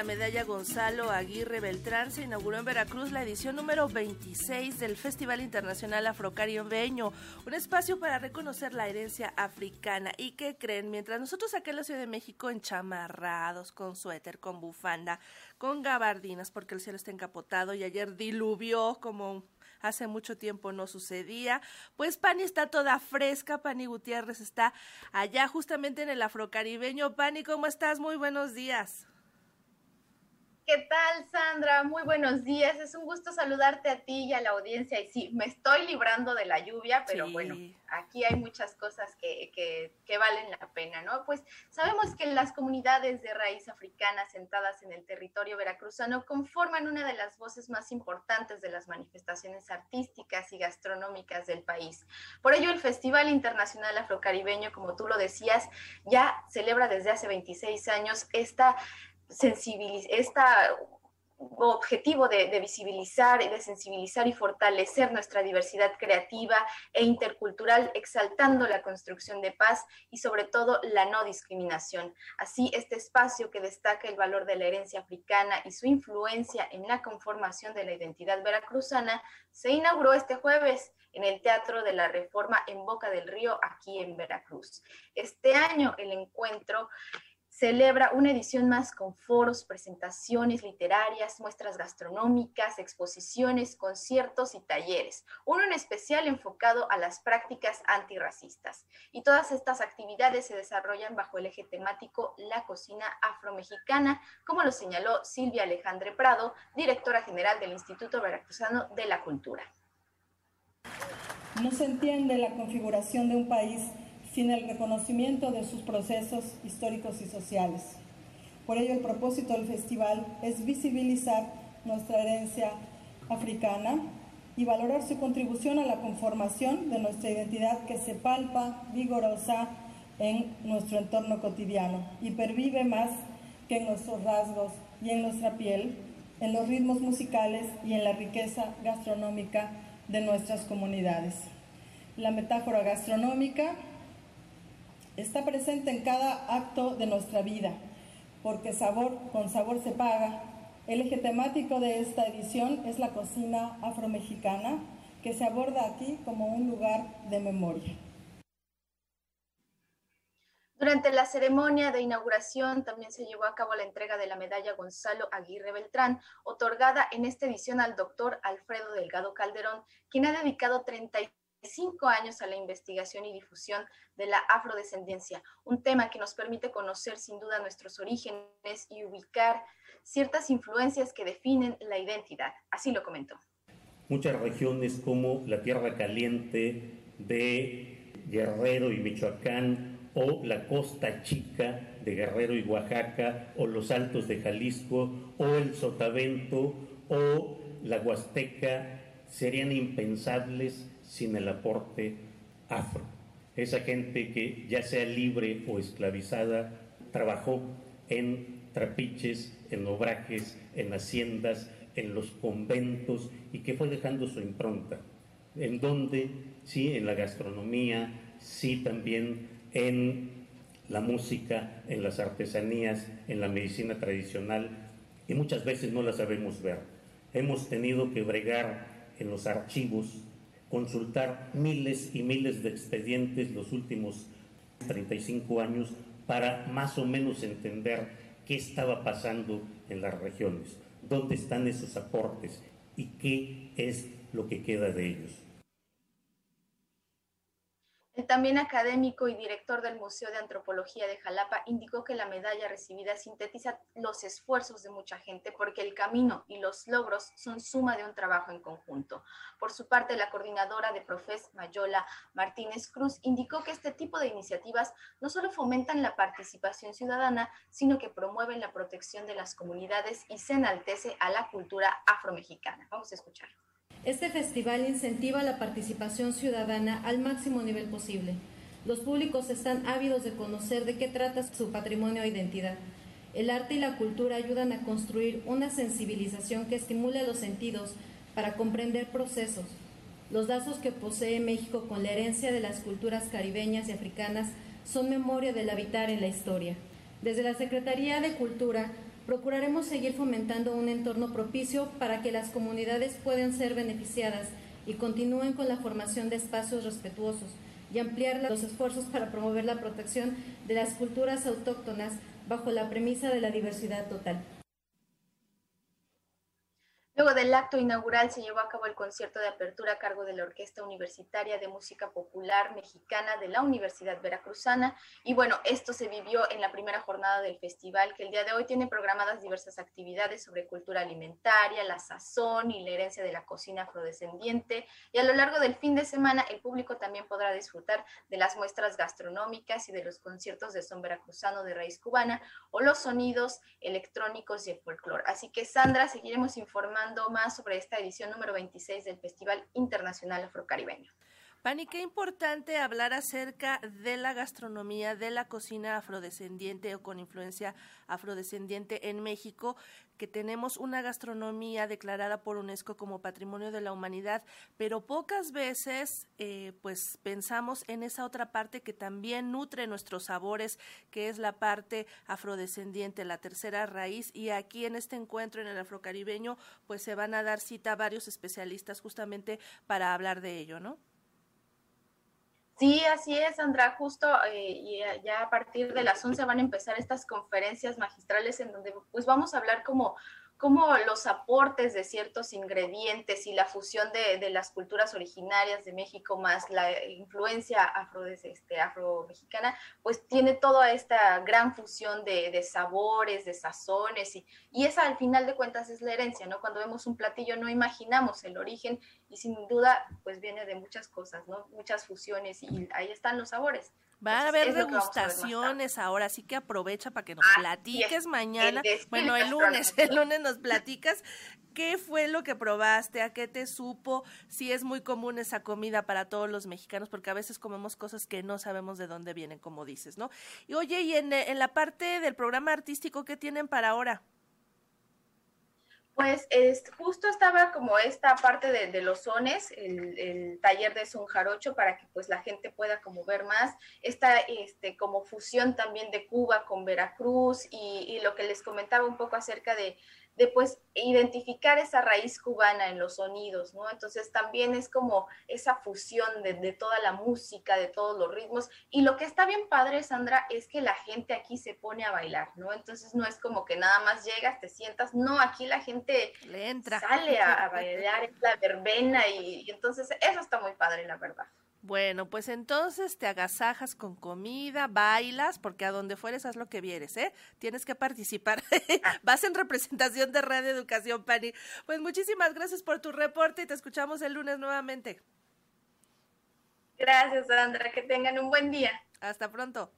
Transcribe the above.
la medalla Gonzalo Aguirre Beltrán se inauguró en Veracruz la edición número 26 del Festival Internacional Afrocaribeño, un espacio para reconocer la herencia africana. ¿Y qué creen? Mientras nosotros acá en la Ciudad de México enchamarrados, con suéter, con bufanda, con gabardinas, porque el cielo está encapotado y ayer diluvió como hace mucho tiempo no sucedía. Pues Pani está toda fresca, Pani Gutiérrez está allá justamente en el afrocaribeño. Pani, ¿cómo estás? Muy buenos días. ¿Qué tal, Sandra? Muy buenos días. Es un gusto saludarte a ti y a la audiencia. Y sí, me estoy librando de la lluvia, pero bueno, aquí hay muchas cosas que, que, valen la pena, ¿no? Pues sabemos que las comunidades de raíz africana sentadas en el territorio veracruzano conforman una de las voces más importantes de las manifestaciones artísticas y gastronómicas del país. Por ello, el Festival Internacional Afrocaribeño, como tú lo decías, ya celebra desde hace 26 años esta esta objetivo de, visibilizar y de sensibilizar y fortalecer nuestra diversidad creativa e intercultural, exaltando la construcción de paz y sobre todo la no discriminación. Así, este espacio que destaca el valor de la herencia africana y su influencia en la conformación de la identidad veracruzana, se inauguró este jueves en el Teatro de la Reforma en Boca del Río, aquí en Veracruz. Este año el encuentro celebra una edición más con foros, presentaciones literarias, muestras gastronómicas, exposiciones, conciertos y talleres, uno en especial enfocado a las prácticas antirracistas. Y todas estas actividades se desarrollan bajo el eje temático La cocina afromexicana, como lo señaló Silvia Alejandre Prado, directora general del Instituto Veracruzano de la Cultura. No se entiende la configuración de un país sin el reconocimiento de sus procesos históricos y sociales. Por ello, el propósito del festival es visibilizar nuestra herencia africana y valorar su contribución a la conformación de nuestra identidad que se palpa vigorosa en nuestro entorno cotidiano y pervive más que en nuestros rasgos y en nuestra piel, en los ritmos musicales y en la riqueza gastronómica de nuestras comunidades. La metáfora gastronómica está presente en cada acto de nuestra vida, porque sabor con sabor se paga. El eje temático de esta edición es la cocina afromexicana, que se aborda aquí como un lugar de memoria. Durante la ceremonia de inauguración también se llevó a cabo la entrega de la medalla Gonzalo Aguirre Beltrán, otorgada en esta edición al doctor Alfredo Delgado Calderón, quien ha dedicado 35 cinco años a la investigación y difusión de la afrodescendencia, un tema que nos permite conocer sin duda nuestros orígenes y ubicar ciertas influencias que definen la identidad. Así lo comentó. Muchas regiones como la Tierra Caliente de Guerrero y Michoacán o la Costa Chica de Guerrero y Oaxaca o los Altos de Jalisco o el Sotavento o la Huasteca serían impensables sin el aporte afro. Esa gente que ya sea libre o esclavizada trabajó en trapiches, en obrajes, en haciendas, en los conventos y que fue dejando su impronta. En donde, sí, en la gastronomía, sí también en la música, en las artesanías, en la medicina tradicional y muchas veces no la sabemos ver. Hemos tenido que bregar en los archivos consultar miles y miles de expedientes los últimos 35 años para más o menos entender qué estaba pasando en las regiones, dónde están esos aportes y qué es lo que queda de ellos también académico y director del Museo de Antropología de Jalapa, indicó que la medalla recibida sintetiza los esfuerzos de mucha gente porque el camino y los logros son suma de un trabajo en conjunto. Por su parte, la coordinadora de Profes Mayola Martínez Cruz indicó que este tipo de iniciativas no solo fomentan la participación ciudadana, sino que promueven la protección de las comunidades y se enaltece a la cultura afromexicana. Vamos a escucharlo. Este festival incentiva la participación ciudadana al máximo nivel posible. Los públicos están ávidos de conocer de qué trata su patrimonio e identidad. El arte y la cultura ayudan a construir una sensibilización que estimule los sentidos para comprender procesos. Los lazos que posee México con la herencia de las culturas caribeñas y africanas son memoria del habitar en la historia. Desde la Secretaría de Cultura procuraremos seguir fomentando un entorno propicio para que las comunidades puedan ser beneficiadas y continúen con la formación de espacios respetuosos y ampliar los esfuerzos para promover la protección de las culturas autóctonas bajo la premisa de la diversidad total. Luego del acto inaugural se llevó a cabo el concierto de apertura a cargo de la Orquesta Universitaria de Música Popular Mexicana de la Universidad Veracruzana. Y bueno, esto se vivió en la primera jornada del festival, que el día de hoy tiene programadas diversas actividades sobre cultura alimentaria, la sazón y la herencia de la cocina afrodescendiente. Y a lo largo del fin de semana, el público también podrá disfrutar de las muestras gastronómicas y de los conciertos de son veracruzano de raíz cubana o los sonidos electrónicos y el folclore. Así que, Sandra, seguiremos informando más sobre esta edición número 26 del Festival Internacional Afrocaribeño. Pani, qué importante hablar acerca de la gastronomía, de la cocina afrodescendiente o con influencia afrodescendiente en México, que tenemos una gastronomía declarada por UNESCO como Patrimonio de la Humanidad, pero pocas veces eh, pues pensamos en esa otra parte que también nutre nuestros sabores, que es la parte afrodescendiente, la tercera raíz, y aquí en este encuentro en el afrocaribeño pues se van a dar cita varios especialistas justamente para hablar de ello, ¿no? Sí, así es, Sandra. Justo eh, y ya a partir de las 11 van a empezar estas conferencias magistrales en donde pues vamos a hablar como cómo los aportes de ciertos ingredientes y la fusión de, las culturas originarias de México más la influencia afro, este, afro-mexicana, pues tiene toda esta gran fusión de, sabores, de sazones, y, y, esa al final de cuentas es la herencia, ¿no? Cuando vemos un platillo no imaginamos el origen y sin duda pues viene de muchas cosas, ¿no? Muchas fusiones y ahí están los sabores. Va a haber degustaciones ahora, así que aprovecha para que nos platiques mañana. bueno, el lunes, el lunes nos platicas qué fue lo que probaste, a qué te supo, si es muy común esa comida para todos los mexicanos, porque a veces comemos cosas que no sabemos de dónde vienen, como dices, ¿no? Y oye, y en, en la parte del programa artístico, ¿qué tienen para ahora? Pues es, justo estaba como esta parte de, los sones, el, taller de son jarocho para que pues la gente pueda como ver más, esta este, como fusión también de Cuba con Veracruz y, y lo que les comentaba un poco acerca de, de pues identificar esa raíz cubana en los sonidos, ¿no? Entonces también es como esa fusión de, toda la música, de todos los ritmos. Y lo que está bien padre, Sandra, es que la gente aquí se pone a bailar, ¿no? Entonces no es como que nada más llegas, te sientas, no, aquí la gente Le entra. sale a, bailar, es la verbena y entonces eso está muy padre, la verdad. Bueno, pues entonces te agasajas con comida, bailas, porque a donde fueres haz lo que vieres, ¿eh? Tienes que participar. Vas en representación de Red Educación, Pani. Pues muchísimas gracias por tu reporte y te escuchamos el lunes nuevamente. Gracias, Sandra. Que tengan un buen día. Hasta pronto.